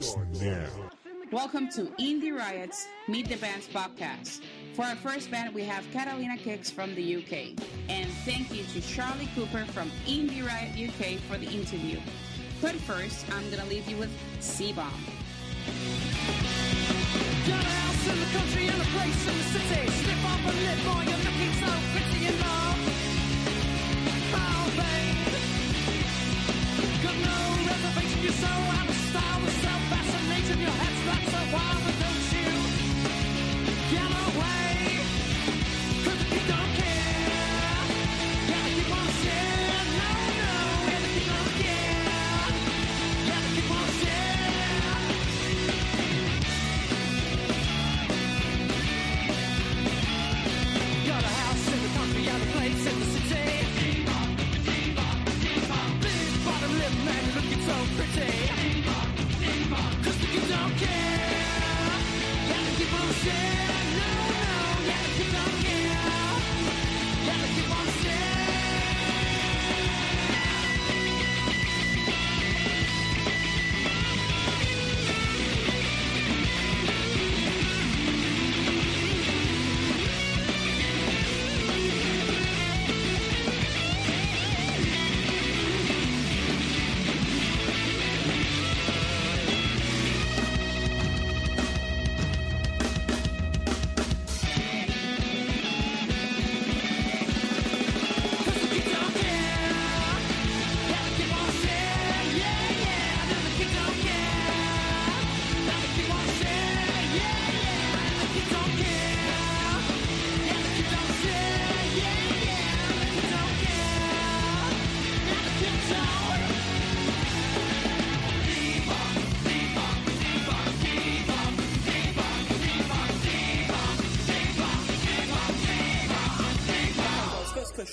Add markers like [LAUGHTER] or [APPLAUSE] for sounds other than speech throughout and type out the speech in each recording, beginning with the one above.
Starts now. Welcome to Indie Riot's Meet the Bands podcast. For our first band, we have Catalina Kicks from the UK. And thank you to Charlie Cooper from Indie Riot UK for the interview. But first, I'm gonna leave you with C-Bomb. Got a house in the country and a place in the city. Slip off and live boy,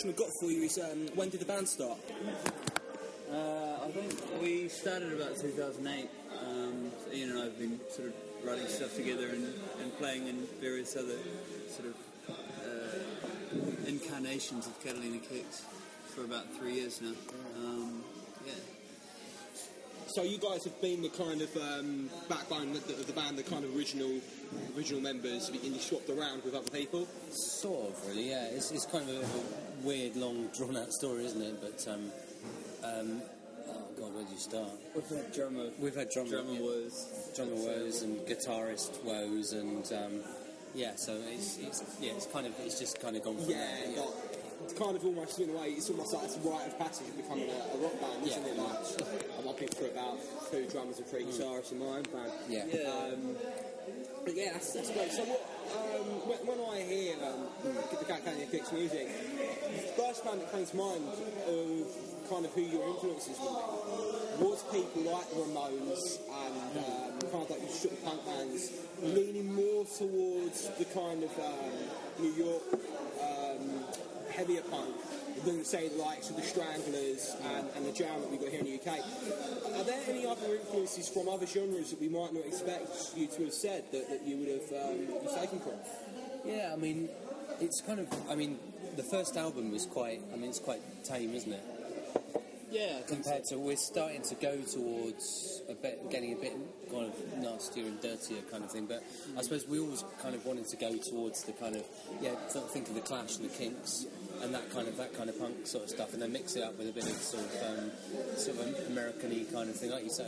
question I've got for you is um, when did the band start? Uh, I think we started about 2008. Um, so Ian and I have been sort of writing stuff together and, and playing in various other sort of uh, incarnations of Catalina Kicks for about three years now. Um. So you guys have been the kind of um, backbone of the, of the band, the kind of original original members, and you swapped around with other people. Sort of, really, yeah. It's, it's kind of a, a weird, long, drawn out story, isn't it? But, um, um, oh god, where do you start? We've had drummer, We've had drummer, drummer yeah, was drummer woes and guitarist woes, and um, yeah, so it's, it's yeah, it's kind of it's just kind of gone from Yeah, there. but it's kind of almost in a way, it's almost like it's a rite of passage of becoming a, a rock band, isn't Yeah. it? Like, I'm up for about two drummers and three guitarists in my own band. Yeah. Yeah. Um, but yeah, that's, that's great. So what, um, when, when I hear um, the Catalina Kicks music, the first band that comes to mind of kind of who your influences be was people like the Ramones and um, kind of like short punk bands, leaning more towards the kind of um, New York um, heavier punk than say the likes of the Stranglers and, and the Jam that we've got here in the UK. Are there any other influences from other genres that we might not expect you to have said that, that you would have um, taken from? Yeah, I mean, it's kind of. I mean, the first album was quite. I mean, it's quite tame, isn't it? Yeah, think so. Compared to, we're starting to go towards a bit, getting a bit kind of nastier and dirtier kind of thing. But I suppose we always kind of wanted to go towards the kind of yeah, th- think of the Clash and the Kinks and that kind of that kind of punk sort of stuff, and then mix it up with a bit of sort of um, sort of American-y kind of thing, like you say,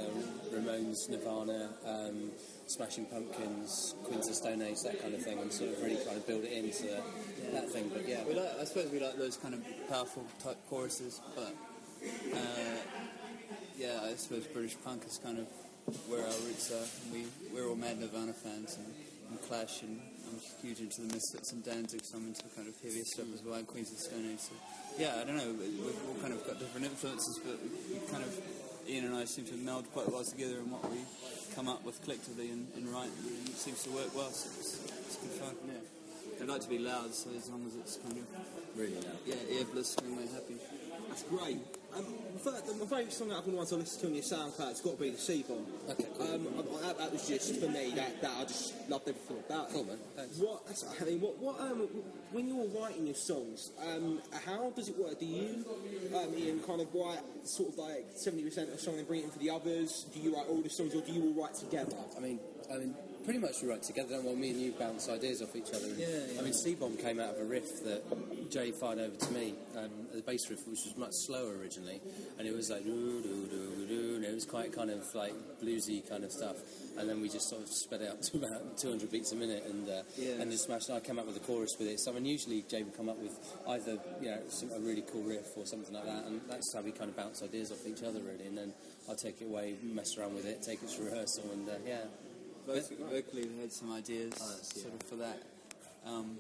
Ramones, Nirvana. Um, Smashing Pumpkins, Queens of Stone Age, that kind of thing, and sort of really trying to build it into that thing. But yeah, We like, I suppose we like those kind of powerful type choruses, but uh, yeah, I suppose British punk is kind of where our roots are. We we're all mad Nirvana fans and, and Clash, and I'm huge into the Misfits and Danzig, so I'm into the kind of heavier stuff as well, and Queens of Stone Age. So yeah, I don't know. we- We've all kind of got different influences, but we kind of Ian and I seem to meld quite well together in what we come up with collectively and, and write. And it seems to work well, so it's, it's good fun. Yeah. I'd like to be loud, so as long as it's kind of Really loud. yeah, ear blistering, we're happy. That's great. Um, my favourite song out of the ones I listened to on your SoundCloud, it's got to be the C-Bomb. Okay, cool. Um, I- that, that was just for me. That, that I just loved everything about it. Cool, man. Thanks. What that's- I mean, what, what um, when you're writing your songs, um, how does it work? Do you, um, Ian, kind of write sort of like seventy percent of a song and bring it in for the others? Do you write all the songs, or do you all write together? I mean, I mean, pretty much we write together. And well, me and you bounce ideas off each other. Yeah, yeah. I mean, C-Bomb came out of a riff that Jay fired over to me, um, the bass riff, which was much slower originally, and it was like doo doo doo doo, and it was quite kind of like bluesy kind of stuff. And then we just sort of sped it up to about [LAUGHS] 200 beats a minute, and uh, Yeah. and just smashed. And I came up with a chorus with it. So I mean, usually Jay would come up with either you know some, a really cool riff or something like that, and that's how we kind of bounce ideas off each other really. And then I'll take it away, mess around with it, take it to rehearsal, and uh, yeah. Both vocally, we had some ideas Oh, sort of for that, um,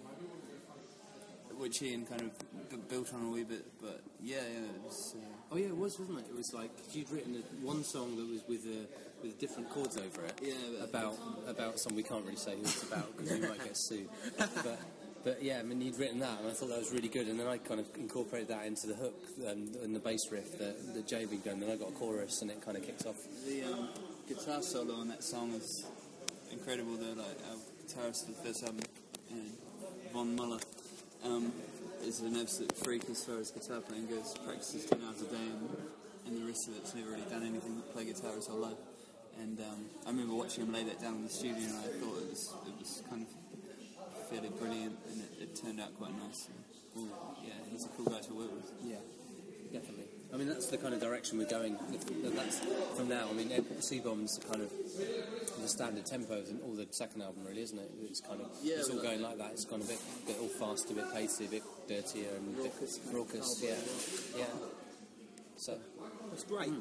which Ian kind of b- built on a wee bit. But yeah, yeah, it was, uh, Oh yeah, it was, wasn't it? It was like you'd written a, one song that was with uh with different chords over it. Yeah, about about some we can't really say who it's about because we might get sued. [LAUGHS] But but yeah, I mean you'd written that and I thought that was really good, and then I kind of incorporated that into the hook um, and the bass riff that, that Jay had done. Then I got a chorus and it kind of kicked off. the um, guitar solo on that song is incredible. Though, like our guitarist the first album, Von Muller, um, is an absolute freak as far as guitar playing goes. Practices ten hours a day, and, and the rest of it's never really done anything but play guitar his whole life. And um, I remember watching him lay that down in the studio, and I thought it was it was kind of fairly brilliant, and it, it turned out quite nice. And, yeah, he's a cool guy to work with. Yeah, definitely. I mean, that's the kind of direction we're going. That's from now. I mean, C Bomb's kind of the standard tempo of all the second album, really, isn't it? It's kind of Yeah, it's all going like that. It's gone a bit, bit all fast, a bit pacey, a bit dirtier, and a bit Raucous, kind of raucous. Yeah, yeah. So, That's great.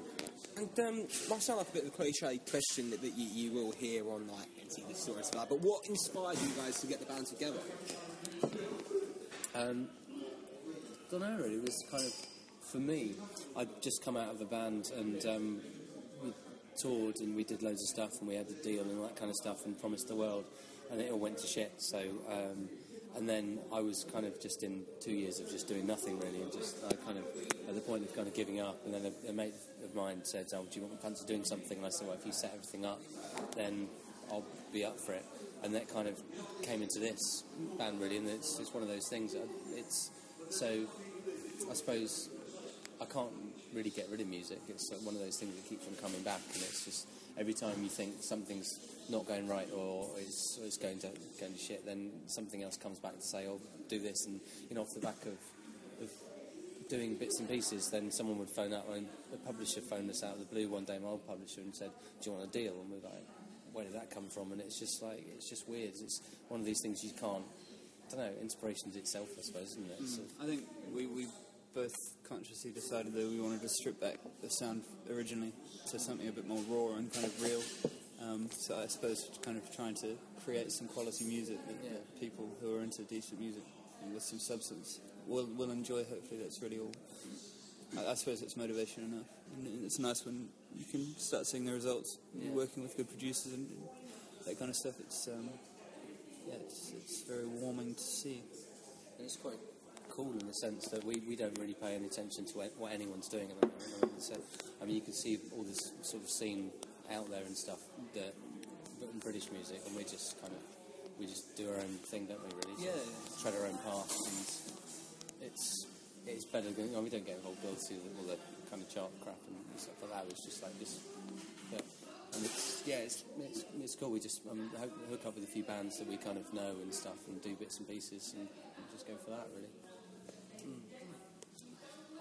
And um, might sound like a bit of a cliche question that, that you, you will hear on like TV stories and stuff that, but what inspired you guys to get the band together? um, don't know really. It was kind of for me. I'd just come out of a band and um, we toured and we did loads of stuff and we had a deal and all that kind of stuff and promised the world, and it all went to shit. So. Um, and then I was kind of just in two years of just doing nothing really, and just I kind of at the point of kind of giving up. And then a, a mate of mine said, "Oh, do you want fancy doing something?" And I said, "Well, if you set everything up, then I'll be up for it." And that kind of came into this band really, and it's, it's one of those things. It's so I suppose I can't really get rid of music. It's like one of those things that keeps on coming back, and it's just every time you think something's not going right or it's, or it's going to going to shit, then something else comes back to say, "Oh, do this," and you know, off the back of, of doing bits and pieces, then someone would phone up, and the publisher phoned us out of the blue one day, my old publisher, and said, "Do you want a deal?" And we're like, "Where did that come from?" And it's just like it's just weird. It's one of these things you can't. I don't know. Inspiration's itself, I suppose, isn't it? Mm. Sort of- I think we, we both consciously decided that we wanted to strip back the sound originally to something a bit more raw and kind of real. Um, so I suppose kind of trying to create some quality music that, Yeah. that people who are into decent music and with some substance will, will enjoy. Hopefully, that's really all. I, I suppose it's motivation enough. And it's nice when you can start seeing the results. Yeah. You're working with good producers and that kind of stuff. It's um, yeah, it's, it's very warming to see. And it's quite cool in the sense that we, we don't really pay any attention to what- anyone's doing at the moment. I mean, so, I mean, you can see all this sort of scene out there and stuff that but in British music, and we just kind of we just do our own thing, don't we? Really, Yeah. tread our own path, and it's it's better than you know, we don't get involved with all the kind of chart crap and stuff like that. It's just like just yeah. And it's, yeah, it's, it's, it's cool. We just um, hook, hook up with a few bands that we kind of know and stuff, and do bits and pieces, and, and just go for that. Really.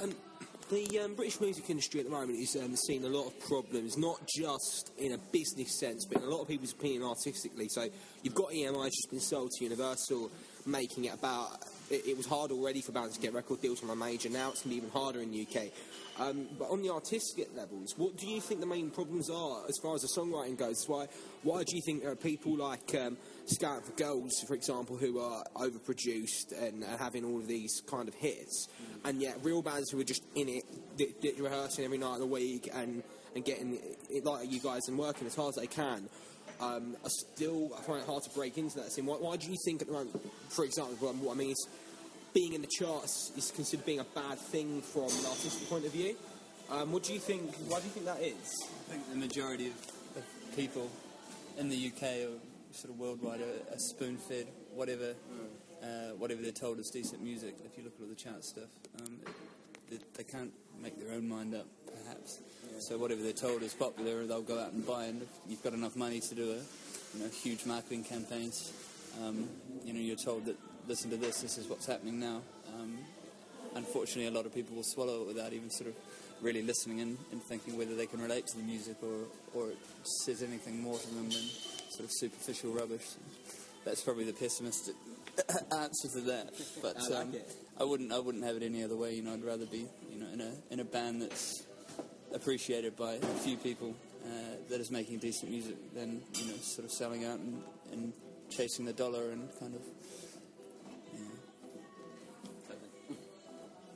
Um, the um, British music industry at the moment is um, seeing a lot of problems, not just in a business sense, but in a lot of people's opinion artistically. So you've got EMI just been sold to Universal, making it about it, it was hard already for bands to get record deals from a major. Now it's going to be even harder in the UK. Um, but on the artistic levels, what do you think the main problems are as far as the songwriting goes? Why, why do you think there are people like um, Scout for Girls, for example, who are overproduced and, and having all of these kind of hits, and yet real bands who are just in it, di- di- rehearsing every night of the week and, and getting it like you guys and working as hard as they can? Um, are still I find it hard to break into that scene. Why, why do you think at the moment, for example, um, what I mean is being in the charts is considered being a bad thing from an artistic point of view. Um, what do you think? Why do you think that is? I think the majority of, of people in the UK or sort of worldwide are, are spoon-fed whatever uh, whatever they're told is decent music. If you look at all the chart stuff, um, they, they can't make their own mind up, perhaps. So whatever they're told is popular, they'll go out and buy. And if you've got enough money to do a you know huge marketing campaigns, um, you know you're told that listen to this, this is what's happening now. Um, unfortunately, a lot of people will swallow it without even sort of really listening and, and thinking whether they can relate to the music or, or it says anything more to them than sort of superficial rubbish. That's probably the pessimistic [COUGHS] answer to that. But I like um. I wouldn't I wouldn't have it any other way. You know, I'd rather be you know in a in a band that's appreciated by a few people uh, that is making decent music than you know sort of selling out and, and chasing the dollar and kind of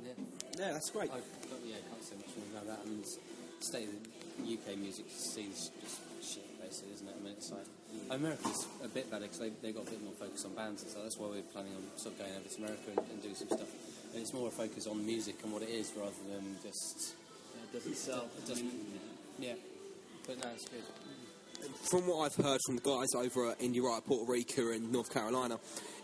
Yeah. Yeah, that's great. I but yeah, can't say much more about that. I mean, s- state of the UK music scene's just shit, basically, isn't it? I mean, it's like America's a bit better because they they got a bit more focus on bands and stuff. That's why we're planning on sort of going over to America and, and doing some stuff. And it's more a focus on music and what it is rather than just it doesn't sell. it doesn't. Yeah, but no, it's good. From what I've heard from the guys over at Indie Riot Puerto Rico and North Carolina,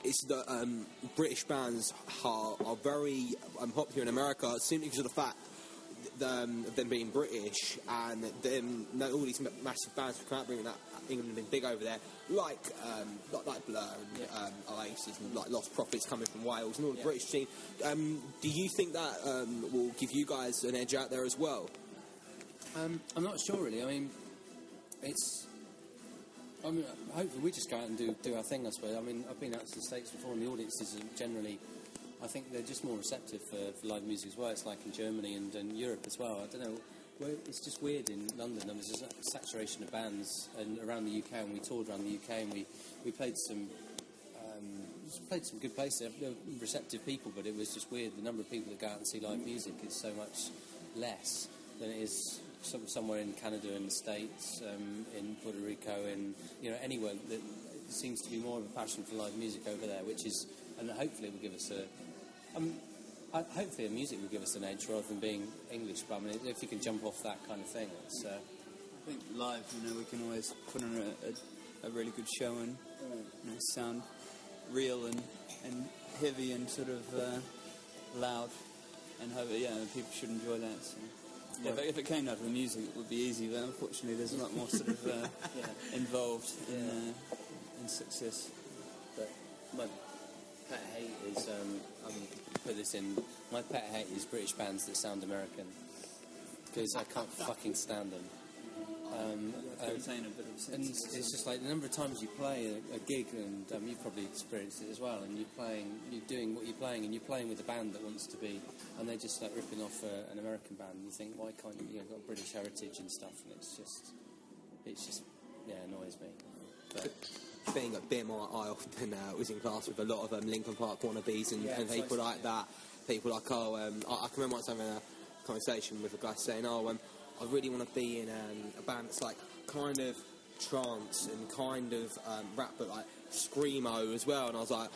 it's that um, British bands are, are very um, popular in America simply because of the fact um, of them being British and them no, all these massive bands who come out bringing that England being big over there, like um, like, like Blur and um, Oasis and like Lostprophets coming from Wales and all the Yeah. British scene. Um, do you think that um, will give you guys an edge out there as well? Um, I'm not sure really. I mean, it's. I mean, hopefully we just go out and do do our thing. I suppose. I mean, I've been out to the states before, and the audiences are generally, I think they're just more receptive for, for live music as well. It's like in Germany and, and Europe as well. I don't know. It's just weird in London. There was just a saturation of bands and around the UK, and we toured around the UK, and we, we played some um, played some good places. They were receptive people, but it was just weird. The number of people that go out and see live music is so much less than it is some, somewhere in Canada, in the States, um, in Puerto Rico, in you know anywhere. That seems to be more of a passion for live music over there, which is, and hopefully will give us a. Um, I- hopefully, the music will give us an edge rather than being English. But I mean, if you can jump off that kind of thing, it's. Uh, I think live, you know, we can always put on a, a, a really good show and you know, sound real and, and heavy and sort of uh, loud, and hope yeah, people should enjoy that. So. Yeah, but if it came down to the music, it would be easy. But unfortunately, there's a lot more sort of uh, [LAUGHS] involved in, uh, in success. But my pet hate is, um, I'm put this in. My pet hate is British bands that sound American because I can't fucking stand them. Um, um, retain a bit of and it's just like the number of times you play a, a gig, and um, you've probably experienced it as well. And you're playing, you're doing what you're playing, and you're playing with a band that wants to be, and they're just like ripping off uh, an American band. And you think, why can't you? You know, got British heritage and stuff, and it's just, it's just, yeah, annoys me. But being a BIMM, I, I often uh, was in class with a lot of um, Linkin Park wannabes and, Yeah, and people like that. People like, oh, um, I, I can remember once having a conversation with a guy saying, oh, um, I really want to be in um, a band that's like kind of trance and kind of um, rap, but like screamo as well. And I was like,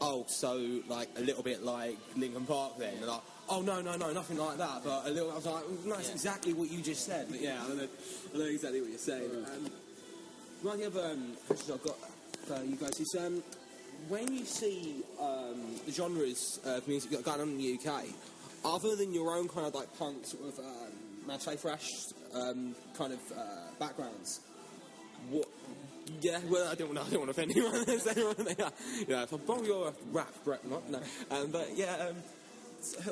oh, so like a little bit like Linkin Park then? And like, oh no, no, no, nothing like that. But a little, I was like, no, that's Yeah. exactly what you just said. But yeah, I know, I know exactly what you're saying. Um, one of the other um, questions I've got for you guys is um, when you see um, the genres of music that are going on in the UK, other than your own kind of like punk sort of um, mache thrash um, kind of uh, backgrounds, what? Yeah, well, I don't, know, I don't want to offend anyone. [LAUGHS] Know, if I borrow your rap, Brett, not no. Um, but yeah, um,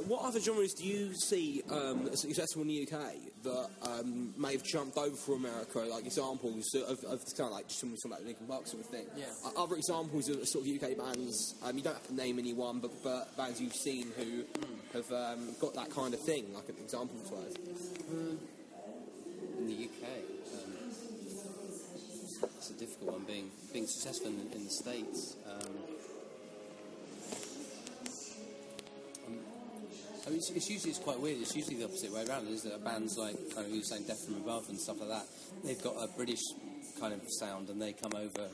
what other genres do you see um, successful in the UK that um, may have jumped over from America? Like examples of, of kind of like just something like Linkin Park sort of thing. Yeah. Uh, other examples of sort of UK bands. Um, you don't have to name anyone, but, but bands you've seen who have um, got that kind of thing, like an example wise. in the UK. Um, it's a difficult one, being being successful in, in the States. Mean, it's, it's usually it's quite weird. It's usually the opposite way around, isn't it? Bands like kind of you were saying, Death from Above and stuff like that. They've got a British kind of sound, and they come over,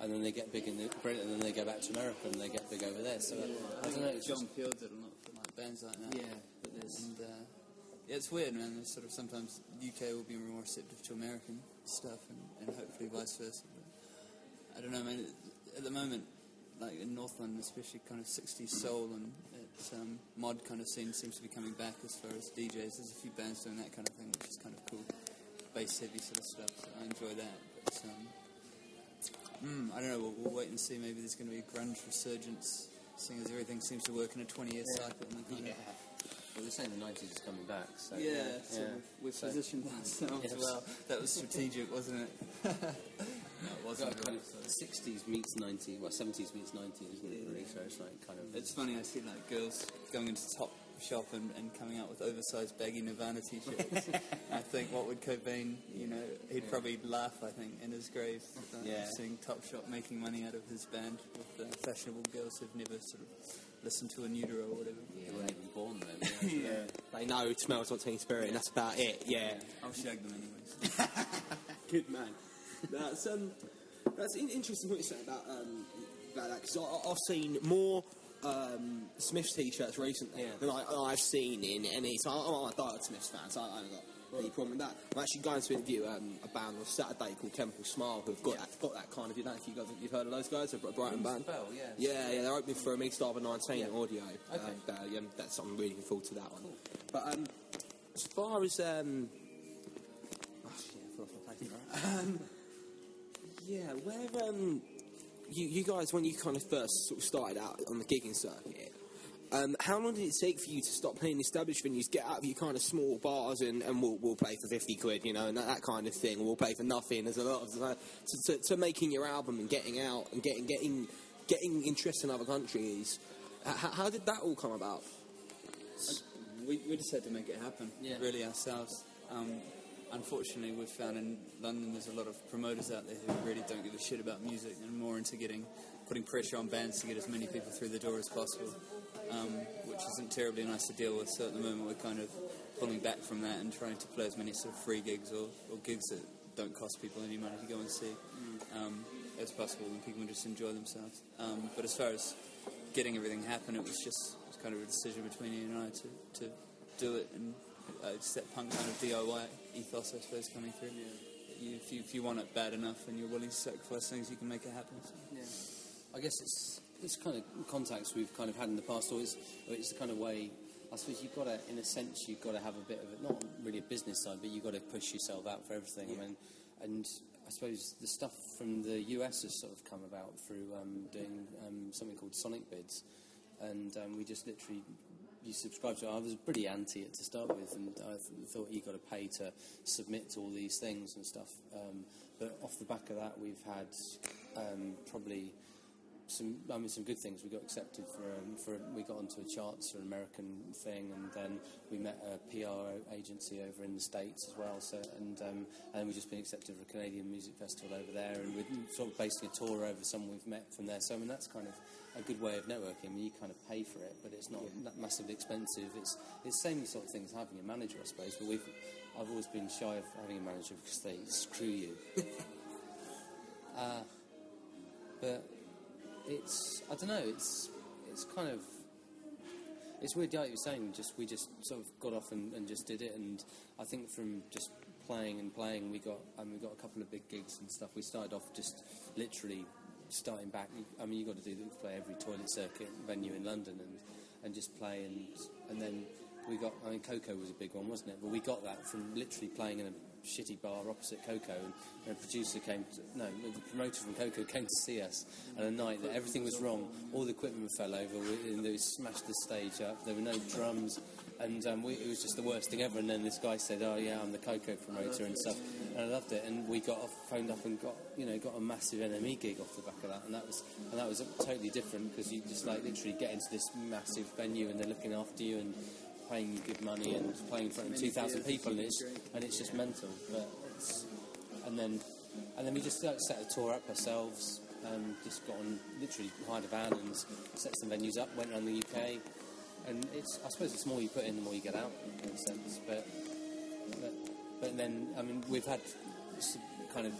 and then they get big in the Britain, and then they go back to America, and they get big over there. So I don't know. It's John Peel did a lot for like bands like that. yeah, but there's And uh, yeah, it's weird, man. There's sort of sometimes UK will be more receptive to American stuff, and, and hopefully vice versa. But I don't know, man. At the moment, like in North London, especially, kind of 60s soul and it, um, mod kind of scene seems to be coming back as far as DJs. There's a few bands doing that kind of thing, which is kind of cool. Bass heavy sort of stuff. So I enjoy that. But um, mm, I don't know. We'll, we'll wait and see. Maybe there's going to be a grunge resurgence, seeing as everything seems to work in a 20-year cycle. And kind of- well, they're saying the 90s is coming back. So yeah, so yeah. we've, we've So- positioned ourselves [LAUGHS] Yes. well. That was strategic, wasn't it? [LAUGHS] no, it Got wasn't. kind of 60s meets 90s, well 70s meets 90s, isn't it? Really, so it's like kind of. It's funny, I see like girls going into Top Shop and, and coming out with oversized baggy Nirvana t-shirts. [LAUGHS] I think what would Cobain, you know, he'd probably laugh, I think, in his grave, uh, Yeah. seeing Top Shop making money out of his band with uh, fashionable girls who've never sort of listened to a Neutro or whatever. They weren't even born then. Yeah. [LAUGHS] Yeah. They know it smells like Teen Spirit, and that's about it. Yeah. I'll shag them anyways. [LAUGHS] Good man. That's um, that's an interesting what you said about um, about that because I've seen more um, Smiths t-shirts recently Yeah. than I, I've seen in any. So I'm a diehard Smiths fan, so I haven't got any problem with that. I'm actually going to interview um, a band on Saturday called Chemical Smile who've got that, got that kind of. You know if you guys you've heard of those guys, a Brighton band. Bell, yeah. Yeah, yeah, they're opening for a Mix Star 19 Yeah. audio. Okay. And, uh, yeah, that's I'm really looking forward to that one. But um, as far as um, oh, yeah, I my place, right? um, yeah, where um, you you guys when you kind of first sort of started out on the gigging circuit. Um, how long did it take for you to stop playing established venues, get out of your kind of small bars, and, and we'll, we'll play for 50 quid, you know, and that, that kind of thing, or we'll play for nothing? There's a lot of to, to, to making your album and getting out and getting getting getting interest in other countries. How, how did that all come about? we, we just had to make it happen, Yeah. really ourselves. Um, unfortunately, we've found in London there's a lot of promoters out there who really don't give a shit about music and more into getting putting pressure on bands to get as many people through the door as possible, um, which isn't terribly nice to deal with. So at the moment, we're kind of pulling back from that and trying to play as many sort of free gigs or, or gigs that don't cost people any money to go and see um, as possible, and people can just enjoy themselves. Um, but as far as getting everything happen, it was just it was kind of a decision between Ian and I to, to do it, and uh, it's that punk kind of DIY ethos, I suppose, coming through. You, if, you, if you want it bad enough and you're willing to sacrifice things, you can make it happen. So. Yeah. I guess it's it's kind of contacts we've kind of had in the past, or it's, or it's the kind of way. I suppose you've got to, in a sense, you've got to have a bit of it, not really a business side, but you've got to push yourself out for everything. I mean, and I suppose the stuff from the US has sort of come about through um, doing um, something called Sonicbids, and um, we just literally you subscribe to. I was pretty anti it to start with, and I th- thought you got to pay to submit to all these things and stuff. Um, but off the back of that, we've had um, probably some, I mean, some good things. We got accepted for, um, for we got onto a charts for an American thing, and then we met a PR agency over in the States as well. So, and um, and we've just been accepted for a Canadian music festival over there, and we're sort of basing a tour over someone we've met from there. So, I mean, that's kind of a good way of networking. I mean, you kind of pay for it, but it's not that massively expensive. It's it's the same sort of thing as having a manager, I suppose. But we've I've always been shy of having a manager because they screw you. [LAUGHS] uh, but it's I don't know. It's it's kind of it's weird. Like you were saying, just we just sort of got off and, and just did it. And I think from just playing and playing, we got and we got a couple of big gigs and stuff. We started off just literally starting back. I mean, you got to do play every toilet circuit venue in London and and just play and and then. We got, I mean, KOKO was a big one, wasn't it? But we got that from literally playing in a shitty bar opposite KOKO, and the producer came. To, no, the promoter from KOKO came to see us on a night that everything was wrong. All the equipment fell over, and they smashed the stage up. There were no drums, and um, we, it was just the worst thing ever. And then this guy said, "Oh yeah, I'm the KOKO promoter and stuff," and I loved it. And we got off, phoned up and got you know got a massive NME gig off the back of that, and that was and that was totally different because you just like literally get into this massive venue and they're looking after you and paying you good money and playing in front of 2,000 people and it's, and it's just mental. But it's, and then and then we just like, set a tour up ourselves. Um, just got on, literally hired a van and set some venues up. Went around the UK, and it's I suppose it's more you put in, the more you get out in a sense. But but, but then I mean we've had kind of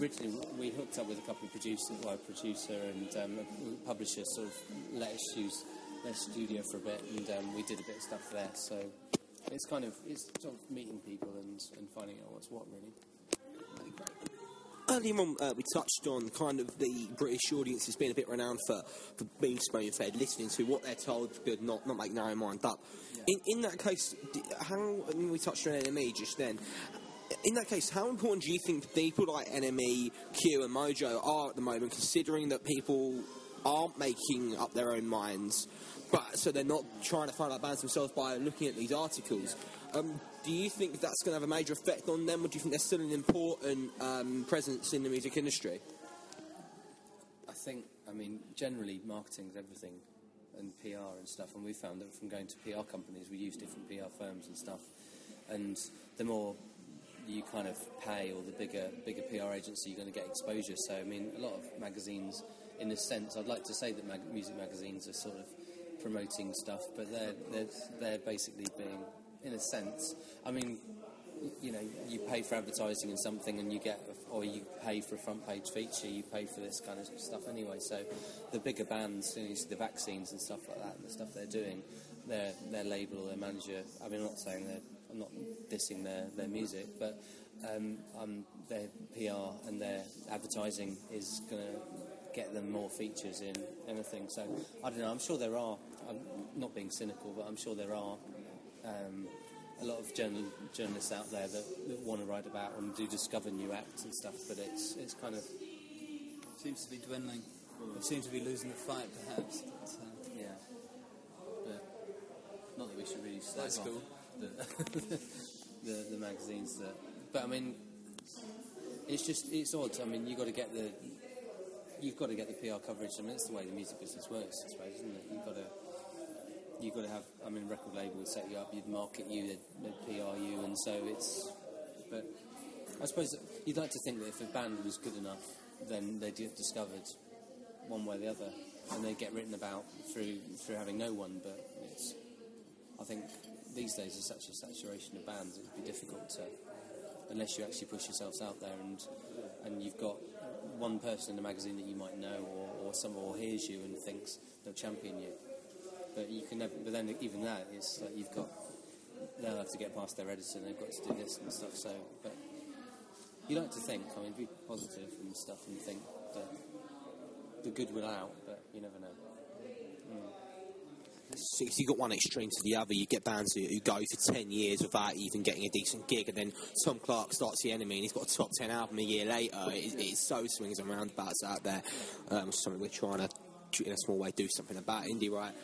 originally we hooked up with a couple of producers, well, a producer and um, a publisher sort of let us use their studio for a bit, and um, we did a bit of stuff there. So it's kind of it's sort of meeting people and, and finding out what's what really. Earlier on, uh, we touched on kind of the British audience has been a bit renowned for, for being spoon fed, listening to what they're told, good, not not make their own mind up. In, in that case, how I mean, we touched on NME just then. In that case, how important do you think people like NME, Q, and Mojo are at the moment, considering that people aren't making up their own minds, but so they're not trying to find out bands themselves by looking at these articles? Um, do you think that's going to have a major effect on them, or do you think they're still an important um, presence in the music industry? I think, I mean, generally marketing's everything and PR and stuff, and we found that from going to PR companies, we use different PR firms and stuff, and the more you kind of pay or the bigger bigger PR agency, you're going to get exposure. So, I mean, a lot of magazines, in a sense, I'd like to say that mag- music magazines are sort of promoting stuff, but they're, they're, they're basically being, in a sense, I mean, you know, you pay for advertising and something, and you get, or you pay for a front page feature, you pay for this kind of stuff anyway. So, the bigger bands, you know, the vaccines and stuff like that, and the stuff they're doing, their their label, their manager. I mean, I'm not saying they're, I'm not dissing their their music, but um, um, their PR and their advertising is going to get them more features in anything. So, I don't know. I'm sure there are. I'm not being cynical, but I'm sure there are um, a lot of journal, journalists out there that, that want to write about and do discover new acts and stuff. But it's it's kind of Seems to be dwindling. It seems to be losing the fight, perhaps. But, uh, yeah. But not that we should really That's off cool. the, [LAUGHS] the the magazines that. But I mean, it's just it's odd. I mean, you got to get the you've got to get the PR coverage. I mean, it's the way the music business works, I suppose, isn't it? You've got to you've got to have. I mean, record label would set you up, you'd market you, they'd, they'd PR you, and so it's. But I suppose you'd like to think that if a band was good enough, then they'd get discovered one way or the other, and they'd get written about through through having no one. But it's. I think these days there's such a saturation of bands, it would be difficult to, unless you actually push yourselves out there and and you've got one person in the magazine that you might know, or, or someone hears you and thinks they'll champion you. But you can never. But then even that, it's like you've got. They'll have to get past their editor. and They've got to do this and stuff. So, but you like to think. I mean, be positive and stuff, and think that the good will out. But you never know. So if you got one extreme to the other, you get bands who, who go for 10 years without even getting a decent gig, and then Tom Clarke starts the enemy and he's got a top 10 album a year later. It, it's so swings and roundabouts out there. Um, something we're trying to, in a small way, do something about. Indie Riot?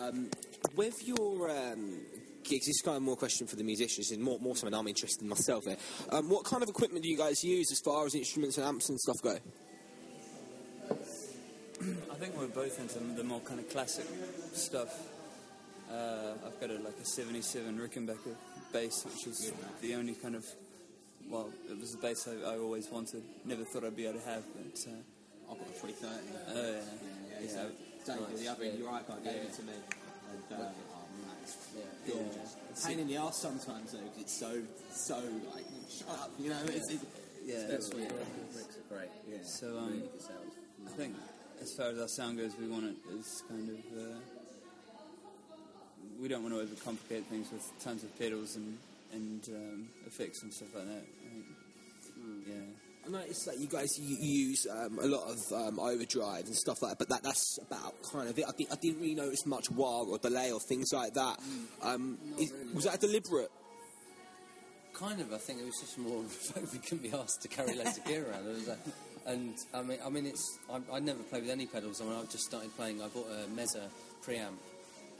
Um, with your um, gigs, this is kind of more question for the musicians, and more, more something I'm interested in myself here. Um, what kind of equipment do you guys use as far as instruments and amps and stuff go? I think we're both into the more kind of classic stuff. Uh, I've got a, like a 77 Rickenbacker bass, which is the only kind of, well, it was the bass I, I always wanted. Never thought I'd be able to have, but uh, I've got a 330. oh yeah, Yeah, so Dave, the other Indie Riot guy gave it to me. And, uh, oh, man, it's gorgeous. Pain in the ass sometimes though, 'cause it's so, so like, shut up, you know. It's, it's, yeah. Especially yeah. bricks are great. yeah. So um, I think as far as our sound goes, we want it as kind of. Uh, we don't want to overcomplicate things with tons of pedals and and um, effects and stuff like that. I think, Yeah. I noticed that you guys you, you use um, a lot of um, overdrive and stuff like that, but that, that's about kind of it. I, I didn't really notice much wah or delay or things like that. Um, is, Was that deliberate kind of. I think it was just more [LAUGHS] fact we couldn't be asked to carry loads of gear around. Was like, and I mean, I mean, it's I, I never played with any pedals. I mean, I just started playing. I bought a Mesa preamp,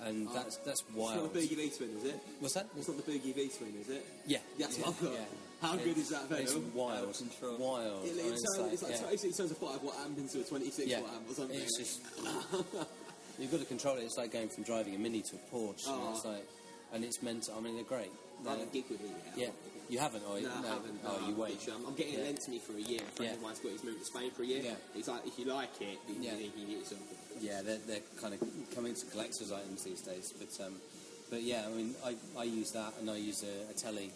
and that's that's wild. It's not the Boogie V Twin, is it? What's that? It's not the Boogie V Twin, is it? Yeah, That's yeah, what I've got. yeah. How It- good is that It's wild, control. wild. It, I it sounds, it's like, yeah. it sounds a 5 watt amp into a 26 Yeah, watt amp or something. it's just [LAUGHS] you've got to control it. It's like going from driving a Mini to a Porsche. Oh. It's like, and it's meant. To, I mean, they're great. I They're- haven't gig with it yet. yeah, you haven't, or No, I haven't. Oh, no, you I'm wait. literally- I'm, I'm getting it Yeah. lent to me for a year. A friend Yeah. of mine's got his moved to Spain for a year. Yeah. He's like, if you like it, you, Yeah. you, you get something. Yeah, they're, they're kind of coming to collector's items these days. But um, but yeah, I mean, I, I use that and I use a, a telly.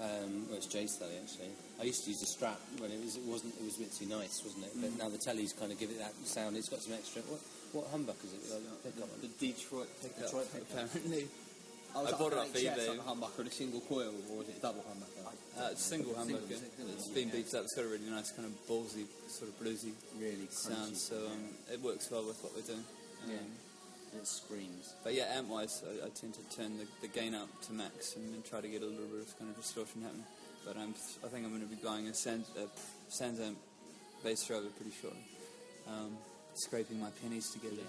Um, well, it's Jay's telly actually. I used to use a strap when it was it wasn't it was a bit too nice, wasn't it? Mm. But now the telly's kind of give it that sound. It's got some extra. What what humbuck is it? Like, pickup? The Detroit pickup, Detroit pickup. apparently. [LAUGHS] I, was I like, bought it an off eBay. Like a humbucker and a single coil, or was it a double humbucker? Uh, it's single humbucker. it? It's been beefed up. It's got a really nice kind of ballsy, sort of bluesy Really sound. So um, it works well with what we're doing. Yeah. Um, It screams. But yeah, amp wise, I, I tend to turn the, the gain up to max and then try to get a little bit of kind of distortion happening. But I'm, I think I'm going to be buying a Sans, uh, SansAmp bass driver pretty shortly. Um, scraping my pennies together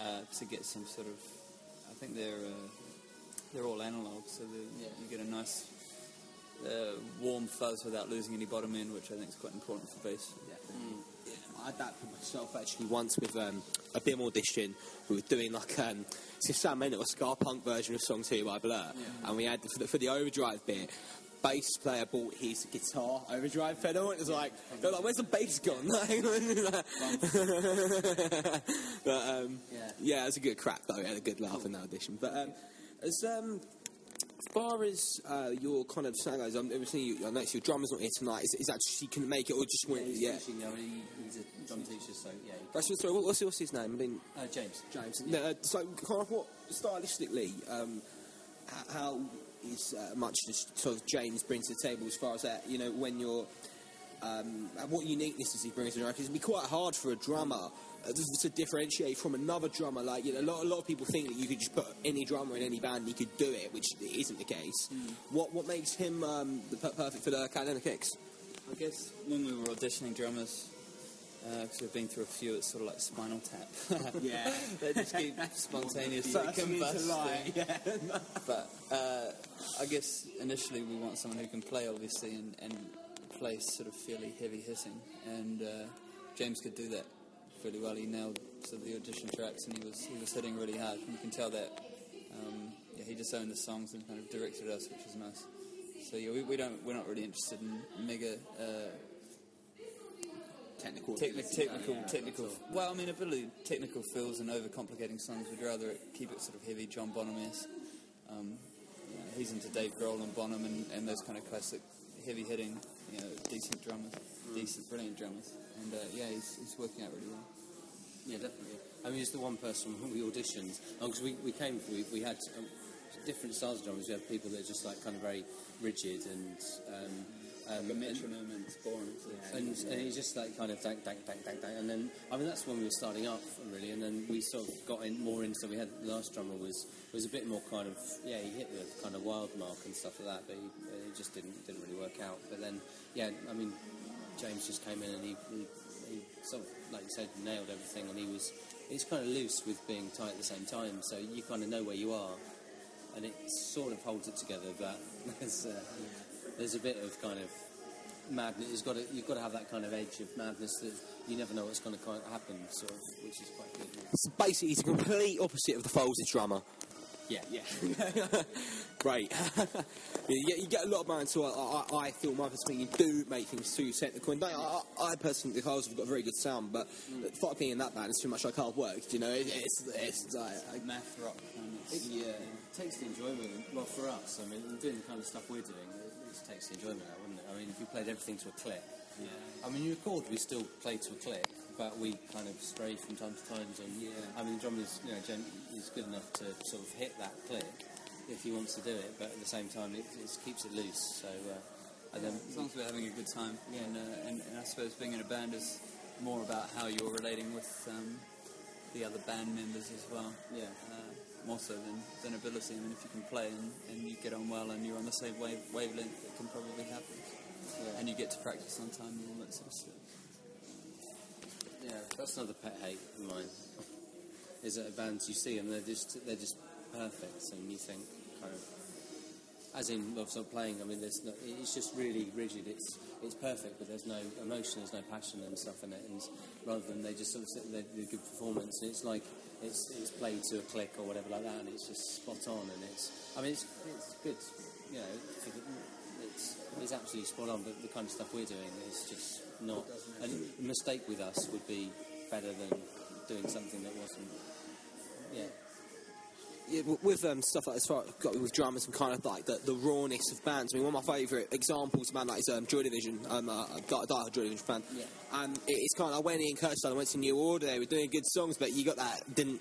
uh, to get some sort of. I think they're uh, they're all analog, so they're- you get a nice uh, warm fuzz without losing any bottom end, which I think is quite important for bass. Yeah, I had that for myself actually once with um, a BIMM audition. We were doing like um, it's a Sam Menor, a ska punk version of Song Two by Blur, and we had for the, for the overdrive bit. Bass player bought his guitar overdrive pedal, and it was like, they're like, "Where's the bass gone?" [LAUGHS] [LAUGHS] but um, Yeah. yeah, it was a good crack though. We had a good laugh in that audition. But um, as um, far as uh, your kind of sound goes, I'm obviously you, I noticed your drummer's not here tonight. Is, is that she can make it, or just went? he's Yeah. teaching, I he, he's a drum teacher, so yeah. he- Actually, sorry, what- what's, what's his name? I mean, Uh, James. James. No, uh, so, kind of what stylistically, um, how is uh, much does sort of James brings to the table as far as that? You know, when you're, um, what uniqueness does he bring to the? Because it'd be quite hard for a drummer. To, to differentiate from another drummer, like you know, a lot, a lot of people think that you could just put any drummer in any band, and he could do it, which isn't the case. What what makes him um, the per- perfect for the Catalina Kicks? I guess when we were auditioning drummers, because we've been through a few, it's sort of like Spinal Tap. [LAUGHS] Yeah. [LAUGHS] they just keep [LAUGHS] spontaneously combusting. yeah. But uh, I guess initially we want someone who can play, obviously, and, and play sort of fairly heavy hitting. And uh, James could do that fairly well. He nailed sort of the audition tracks, and he was he was hitting really hard. And you can tell that. Um, yeah, he just owned the songs and kind of directed us, which is nice. So yeah, we, we don't we're not really interested in mega. Uh, Technical. Techni- technical, technical. Well, I mean, ability, technical fills and overcomplicating songs. We'd rather keep it sort of heavy, John Bonham-esque. Um, you know, he's into Dave Grohl and Bonham and, and those kind of classic, heavy hitting, you know, decent drummers, decent, brilliant drummers. And uh, yeah, he's, he's working out really well. Yeah, definitely. I mean, he's the one person when we auditioned because we, we came we, we had um, different styles of drummers. We had people that are just like kind of very rigid and um, um, The and- metronome and it's boring. So and, and he's just like kind of dank, dank, dank, dank, dank. And then, I mean, that's when we were starting up, really. And then we sort of got in more into. So we had the last drummer was was a bit more kind of yeah, he hit the kind of wild mark and stuff like that, but he, it just didn't didn't really work out. But then, yeah, I mean, James just came in and he, he, he sort of like you said nailed everything, and he was he's kind of loose with being tight at the same time, so you kind of know where you are, and it sort of holds it together. But [LAUGHS] there's uh, there's a bit of kind of madness. You've got to you've got to have that kind of edge of madness that you never know what's going to happen, sort of, which is quite good. It's basically, the complete opposite of the Foals' drummer. Yeah, Yeah. Great. you, get, you get a lot of bands who I, I, I feel, my perspective, do make things too technical. And don't, I, I personally think the Foals have got a very good sound, but mm. fuck being in that band is too much like hard work. You know, it, it's it's like, math rock. And it's, It, yeah, it takes the enjoyment. Well, for us, I mean, doing the kind of stuff we're doing, it, it takes the enjoyment out, wouldn't it? I mean, if you played everything to a click, yeah. I mean, you record, we still play to a click, but we kind of stray from time to time. And yeah, I mean, the drummer's, you know, is good enough to sort of hit that click if he wants to do it, but at the same time, it, it keeps it loose. So, uh, and then as long as we're having a good time. And, uh, and, and I suppose being in a band is more about how you're relating with um, the other band members as well. Yeah. Uh, more so than, than ability. I mean, if you can play and, and you get on well and you're on the same wave, wavelength, it can probably happen. And you get to practice on time and all that sort of stuff. Yeah, that's another pet hate of mine. Is that bands you see them, they're just they're just perfect, and you think kind of, as in sort of playing. I mean, there's no, it's just really rigid. It's it's perfect, but there's no emotion, there's no passion and stuff in it. And rather than they just sort of sit there, do good performance, and it's like it's it's played to a click or whatever like that, and it's just spot on. And it's I mean, it's it's good, you know. It's it's absolutely spot on, but the kind of stuff we're doing is just not. A mistake with us would be better than doing something that wasn't. Yeah. yeah, with um, stuff like as far got with drummers and kind of like the, the rawness of bands. I mean, one of my favourite examples of a band like is um, Joy Division. I'm a a die- diehard Joy Division fan, Yeah. and it, it's kind of like when Ian started, I went to New Order. They were doing good songs, but you got that didn't.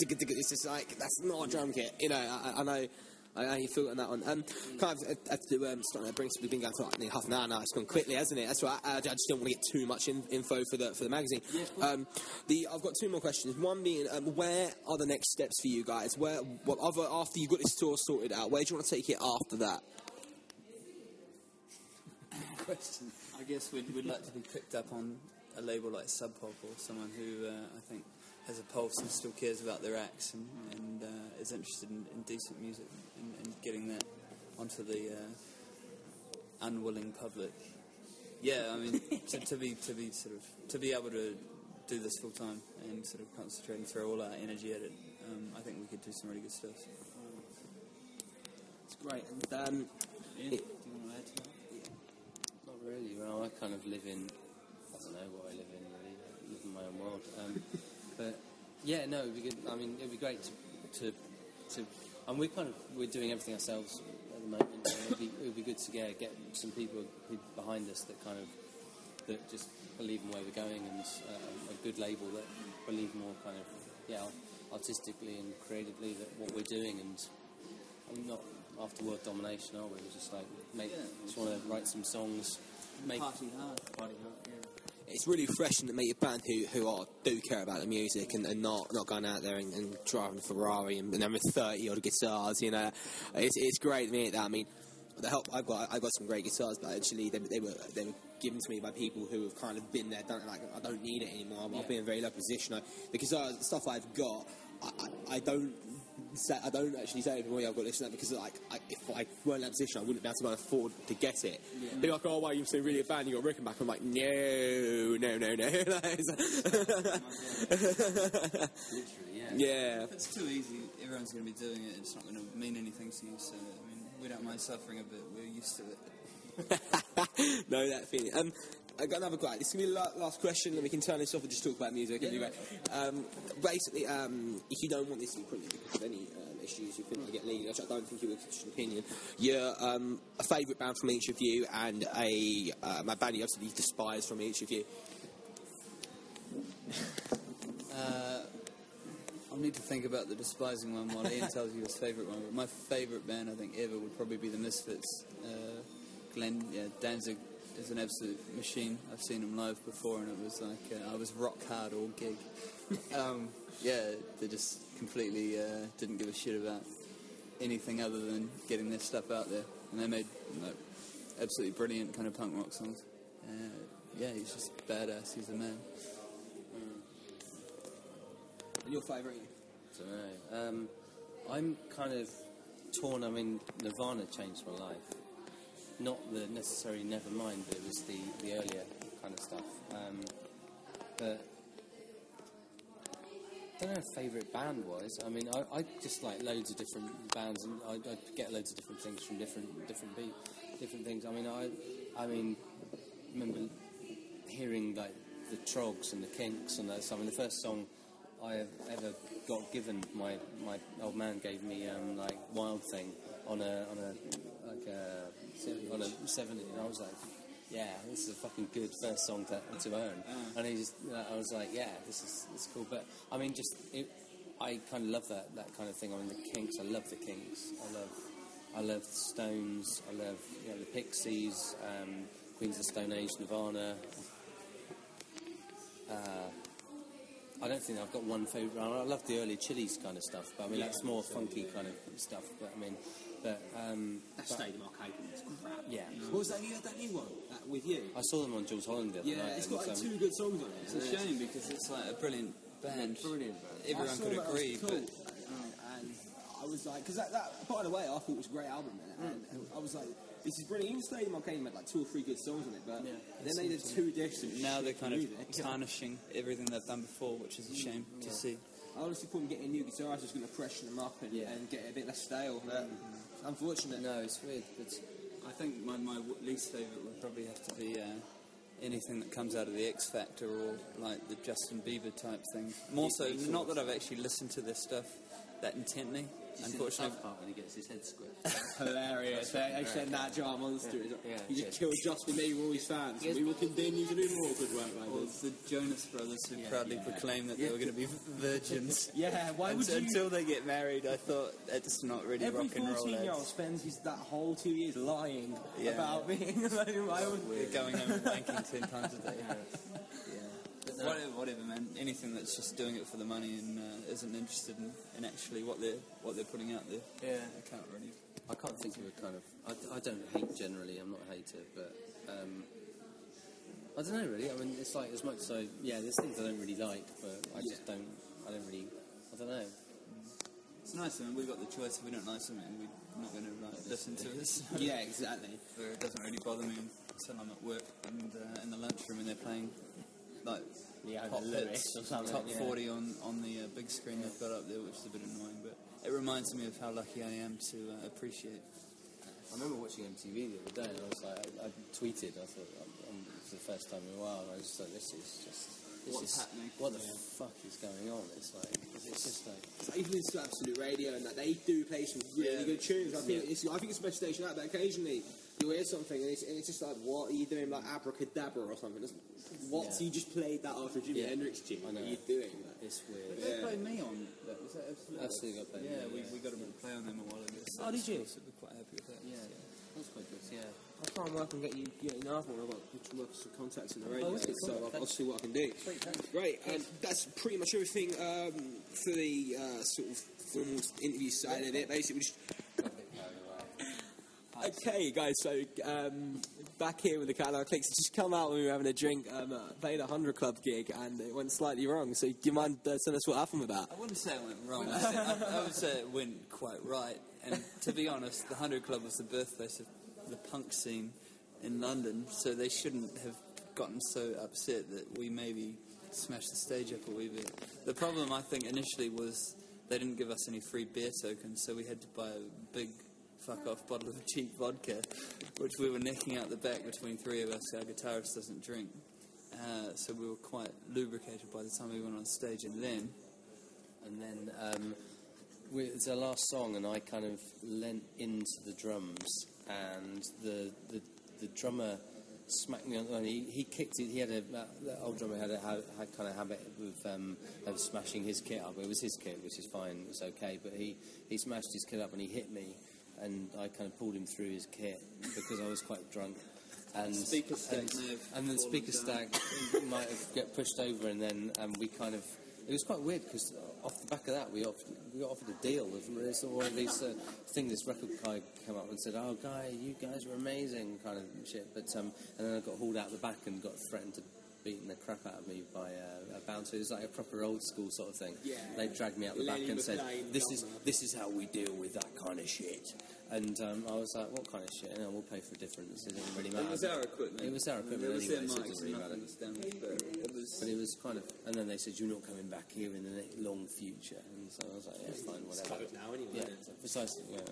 It's just like that's not a drum kit, you know. I- I know. I know you feel on that one. Um, kind of uh, have to do, um, starting to bring. We've been going for like nearly half an hour now. It's gone quickly, hasn't it? That's right. I, I just don't want to get too much in, info for the for the magazine. Um, the I've got two more questions. One being, um, where are the next steps for you guys? Where what other after you got this tour sorted out? Where do you want to take it after that? [LAUGHS] question. I guess we'd, we'd like to be picked up on a label like Sub Pop or someone who uh, I think has a pulse and still cares about their acts and, and uh, is interested in, in decent music and, and getting that onto the uh, unwilling public. Yeah, I mean [LAUGHS] to, to be to be sort of to be able to do this full time and sort of concentrate and throw all our energy at it. Um, I think we could do some really good stuff. It's great. And, um, Ian, do you want to add to that? Not really. Well, I kind of live in. I don't know what I live in. Really, I live in my own world. Um, [LAUGHS] but yeah, no, it'd be good. I mean, it'd be great to to to. And we're kind of we're doing everything ourselves at the moment. And it'd be it'd be good to get get some people behind us that kind of that just believe in where we're going and uh, a good label that believe more kind of yeah artistically and creatively that what we're doing and I'm not after world domination, are we? We're just like make Yeah. just want to write some songs, make Party hard. party hard, yeah. It's really refreshing to meet a band who, who are do care about the music and, and not not going out there and, and driving a Ferrari and, and having thirty odd guitars. You know, it's, it's great to meet that. I mean, the help I've got I've got some great guitars, but actually they, they were they were given to me by people who have kind of been there, done it. Like I don't need it anymore. I'll be in a very low position. I, the guitars, the stuff I've got, I, I, I don't. Say, I don't actually say to me I've got this and that because like I, if I weren't in that position I wouldn't be able to afford to get it. They're like, oh, wow, you're so really a band, you got Rickenback. I'm like, no, no, no, no. [LAUGHS] Literally, yeah. yeah, If it's too easy, everyone's going to be doing it. It's not going to mean anything to you. So I mean, we don't mind suffering a bit. We're used to it. [LAUGHS] no, that feeling. Um, I got another guy. This gonna be the la- last question, and we can turn this off and just talk about music. anyway, um, basically, um, if you don't want this to be printed because of any um, issues you think you get legal, which I don't think you would, just an opinion. You're um, a favourite band from each of you, and a um, a band you absolutely despise from each of you. I'll need to think about the despising one while Ian tells you his favourite one. But my favourite band, I think, ever would probably be the Misfits. Uh, Glenn, yeah, Danzig is an absolute machine. I've seen him live before, and it was like uh, I was rock hard all gig. [LAUGHS] um, yeah, they just completely uh, didn't give a shit about anything other than getting their stuff out there, and they made like, absolutely brilliant kind of punk rock songs. Uh, yeah, he's just badass. He's a man. And your favourite? don't know. Um, I'm kind of torn. I mean, Nirvana changed my life. Not the necessarily Nevermind, but it was the, the earlier kind of stuff. Um, but I don't know favourite band was. I mean, I, I just like loads of different bands, and I, I get loads of different things from different different beat, different things. I mean, I I mean, remember hearing like the Troggs and the Kinks and that stuff. I mean, the first song I ever got given, my my old man gave me um, like Wild Thing on a on a like a on a seventy, and I was like. Yeah, this is a fucking good first song to, to own, and he just, I was like, yeah, this is this is cool. But I mean, just it, I kind of love that that kind of thing. I mean, the Kinks, I love the Kinks. I love, I love the Stones. I love you know the Pixies, um, Queens of the Stone Age, Nirvana. Uh, I don't think I've got one favourite. I love the early Chili's kind of stuff, but I mean that's more funky kind of stuff. But I mean, but um, That but- Stadium Arcadium one was crap. yeah. What was that? You had that new one with you? I saw them on Jools Holland the other Yeah, night. it's and, got like um, two good songs on it. It's a shame because it's like a brilliant band. Brilliant band. Everyone could agree, cool. and I was like, because that, that, by the way, I thought it was a great album, man. And I was like, this is brilliant. Even Stadium Arcadium had like two or three good songs on it, but then they did two discs. now they're kind of music. [LAUGHS] tarnishing everything they've done before, which is a shame to see. I honestly thought getting a new guitarist was going to freshen them up and, and get a bit less stale. But unfortunate. No, it's weird. But I think my, my least favourite would probably have to be uh, anything that comes out of the X Factor or like the Justin Bieber type thing. More so, not that I've actually listened to this stuff that intently. Unfortunately, part when he gets his head squished. [LAUGHS] Hilarious. They, they said that Jar Monster. is- Yeah. You just killed Justin Bieber all his fans. We will continue to do more good work like Well, this. the Jonas Brothers who proudly proclaimed that they were going to be virgins. [LAUGHS] Yeah, why would until, you? until they get married, I thought that's not really Every rock and roll. Every 14 year old spends his, that whole two years lying Yeah. about being [LAUGHS] like, I would- going home and wanking ten times a day. Yeah. Whatever, whatever, man. Anything that's just doing it for the money and uh, isn't interested in, in actually what they're what they're putting out there. Yeah. I can't really. I can't think of a kind of. I, I don't hate generally. I'm not a hater, but um, I don't know really. I mean, it's like as much as I yeah, there's things I don't really like, but I just don't. I don't really. I don't know. It's nice, man. We've got the choice. If we don't like something, we're not going to like, listen to it. [LAUGHS] yeah, exactly. [LAUGHS] But it doesn't really bother me until I'm at work and uh, in the lunchroom and they're playing like Top the or something, top yeah. 40 on, on the uh, big screen they've got up there, which is a bit annoying. But it reminds me of how lucky I am to uh, appreciate. I remember watching MTV the other day, and I was like, I, I tweeted. I thought um, um, it was the first time in a while, and I was just like, this is just. What's is, happening? What the fuck is going on? It's like it's just like It's even listen to Absolute Radio and that they do play some really Yeah. good tunes. I think Yeah. it's I think it's the best station out there. Occasionally you'll hear something and it's, and it's just like, what are you doing? Like abracadabra or something? It's, what? Yeah. You just played that after Jimi Yeah. Hendrix tune. I What know. are you doing? Like, it's weird. They played me on that. Was that Absolute? Absolutely got played Yeah, me, we, yeah. we got a play on them a while ago. So Oh, did you? So we're quite happy with that. Yeah, yeah. that's quite good. Yeah. I'll try and work and get you get another one. I've got to work some contacts in the radio, Oh, okay, so. I'll, I'll see what I can do. Great, and that's pretty much everything um, for the uh, sort of formal interview side of it. Basically, we just Got a bit carried away. Okay, guys, so um, back here with the Catalina Kicks, just come out when we were having a drink, um, uh, played a 100 Club gig, and it went slightly wrong. So, do you mind uh, telling us what happened with that? I wouldn't say it went wrong. I, say, I, I would say it went quite right. And to be honest, the Hundred Club was the birthplace of the punk scene in London, so they shouldn't have gotten so upset that we maybe smashed the stage up a wee bit. The problem, I think, initially was they didn't give us any free beer tokens, so we had to buy a big fuck off bottle of cheap vodka, which we were necking out the back between three of us. Our guitarist doesn't drink. Uh, so we were quite lubricated by the time we went on stage, and then And then um, we, it's our last song, and I kind of leant into the drums, and the the, the drummer smacked me on. and He, he kicked it. He had a old drummer had a had, had kind of habit of um, of smashing his kit up. It was his kit, which is fine. It was okay, but he he smashed his kit up and he hit me, and I kind of pulled him through his kit because I was quite drunk. And, Speaker stack and, and the speaker stack might have get pushed over, and then um, we kind of. It was quite weird because off the back of that, we offered, we got offered a deal. It's one of these uh, thing. This record guy came up and said, "Oh, guy, you guys were amazing," kind of shit. But um, and then I got hauled out the back and got threatened to beating the crap out of me by uh, a bouncer. It was like a proper old school sort of thing. Yeah. They dragged me out the Lenny back and said, "This is drummer. this is how we deal with that kind of shit." And um, I was like, "What kind of shit?" And we'll pay for a difference. It doesn't really matter. It was our equipment. It was our equipment It was anyway, their so it mics, doesn't really matter. was damaged, but it was. But it was kind of, and then they said you're not coming back here in the long future, and so I was like, yeah, fine, whatever. covered now anyway, Yeah, isn't precisely. Yeah,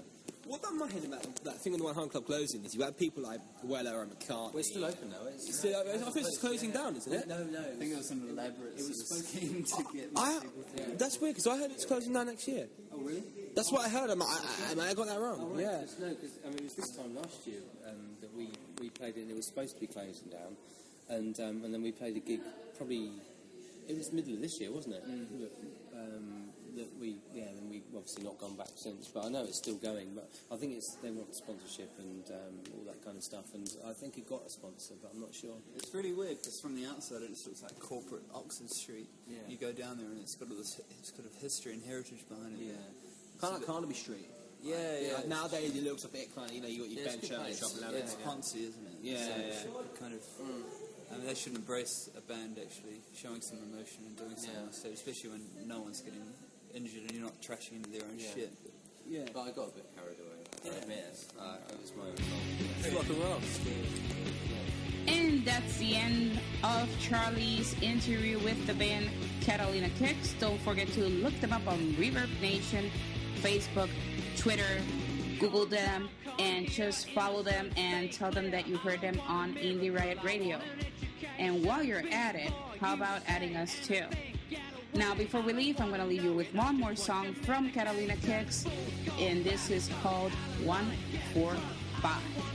What done my head about that thing on the One Hundred Club closing is you had people like Weller and McCartney. we're still open though. It's Still open? I think it's closing down, isn't it? No, no. I think it was an elaborate It was scheme to get I, people to. that's weird because I heard it's closing down next year. Oh, really? That's what I heard. Am I, I, am I I got that wrong? Oh, right, Yeah. 'cause- no, because I mean it was this time last year um, that we, we played it. and It was supposed to be closing down, and um, and then we played a gig. Probably it was middle of this year, wasn't it? But, Um, that we yeah, then we've obviously not gone back since. But I know it's still going. But I think it's they want sponsorship and um, all that kind of stuff. And I think it got a sponsor, but I'm not sure. It's really weird because from the outside it just looks like corporate Oxford Street. Yeah. You go down there and it's got all this it's got of history and heritage behind it. Yeah, kind of like Carnaby Street. Yeah, yeah. Like nowadays it looks a bit kind of you know you got your Yeah, Ben it's, Sherman it's, shop and it's yeah. poncy, isn't it? Yeah, so yeah, it kind of. I mean, they should embrace a band actually showing some emotion and doing something Yeah. on stage, especially when no one's getting injured and you're not trashing into their own Yeah. shit. Yeah, but I got a bit carried away. I admit, uh, it was my own fault. It's rock and roll. And that's the end of Charlie's interview with the band Catalina Kicks. Don't forget to look them up on Reverb Nation, Facebook, Twitter, Google them, and just follow them and tell them that you heard them on Indie Riot Radio. And while you're at it, how about adding us too? Now, before we leave, I'm going to leave you with one more song from Catalina Kicks, and this is called 145.